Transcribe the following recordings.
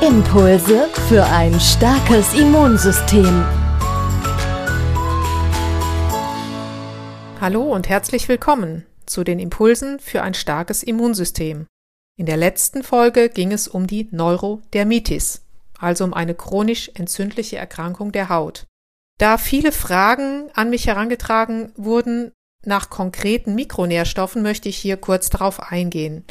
Impulse für ein starkes Immunsystem. Hallo und herzlich willkommen zu den Impulsen für ein starkes Immunsystem. In der letzten Folge ging es um die Neurodermitis also um eine chronisch entzündliche Erkrankung der Haut. Da viele Fragen an mich herangetragen wurden nach konkreten Mikronährstoffen, möchte ich hier kurz darauf eingehen.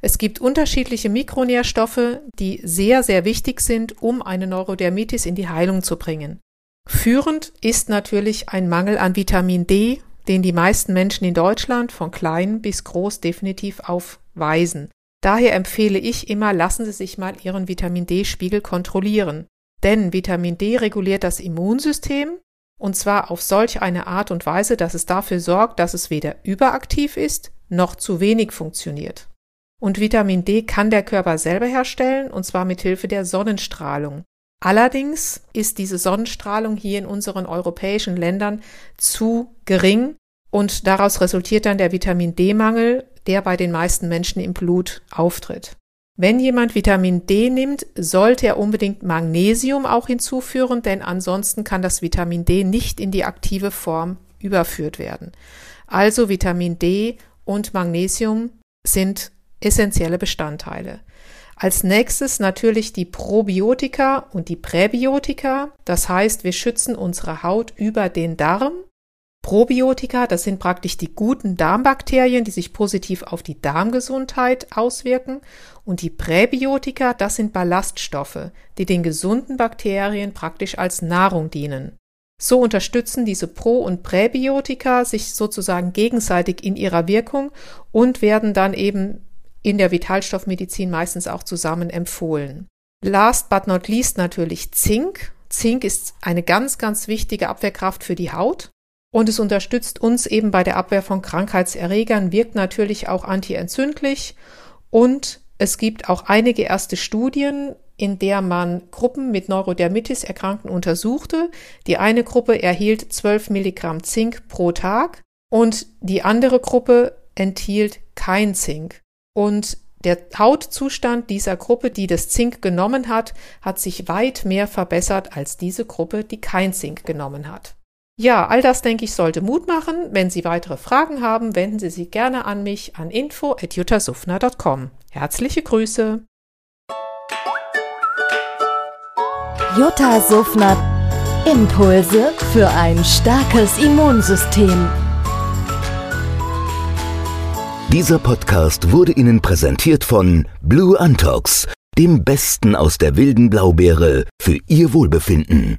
Es gibt unterschiedliche Mikronährstoffe, die sehr, sehr wichtig sind, um eine Neurodermitis in die Heilung zu bringen. Führend ist natürlich ein Mangel an Vitamin D, den die meisten Menschen in Deutschland von klein bis groß definitiv aufweisen. Daher empfehle ich immer, lassen Sie sich mal Ihren Vitamin D-Spiegel kontrollieren. Denn Vitamin D reguliert das Immunsystem und zwar auf solch eine Art und Weise, dass es dafür sorgt, dass es weder überaktiv ist noch zu wenig funktioniert. Und Vitamin D kann der Körper selber herstellen und zwar mit Hilfe der Sonnenstrahlung. Allerdings ist diese Sonnenstrahlung hier in unseren europäischen Ländern zu gering und daraus resultiert dann der Vitamin D-Mangel, der bei den meisten Menschen im Blut auftritt. Wenn jemand Vitamin D nimmt, sollte er unbedingt Magnesium auch hinzuführen, denn ansonsten kann das Vitamin D nicht in die aktive Form überführt werden. Also Vitamin D und Magnesium sind essentielle Bestandteile. Als nächstes natürlich die Probiotika und die Präbiotika. Das heißt, wir schützen unsere Haut über den Darm Probiotika, das sind praktisch die guten Darmbakterien, die sich positiv auf die Darmgesundheit auswirken. Und die Präbiotika, das sind Ballaststoffe, die den gesunden Bakterien praktisch als Nahrung dienen. So unterstützen diese Pro- und Präbiotika sich sozusagen gegenseitig in ihrer Wirkung und werden dann eben in der Vitalstoffmedizin meistens auch zusammen empfohlen. Last but not least natürlich Zink. Zink ist eine ganz, ganz wichtige Abwehrkraft für die Haut. Und es unterstützt uns eben bei der Abwehr von Krankheitserregern, wirkt natürlich auch antientzündlich und es gibt auch einige erste Studien, in der man Gruppen mit Neurodermitis Erkrankten untersuchte. Die eine Gruppe erhielt 12 Milligramm Zink pro Tag und die andere Gruppe enthielt kein Zink. Und der Hautzustand dieser Gruppe, die das Zink genommen hat, hat sich weit mehr verbessert als diese Gruppe, die kein Zink genommen hat. Ja, all das denke ich sollte Mut machen. Wenn Sie weitere Fragen haben, wenden Sie sich gerne an mich an info@juttasufner.com. Herzliche Grüße. Jutta Suffner Impulse für ein starkes Immunsystem. Dieser Podcast wurde Ihnen präsentiert von Blue Antox, dem Besten aus der wilden Blaubeere für Ihr Wohlbefinden.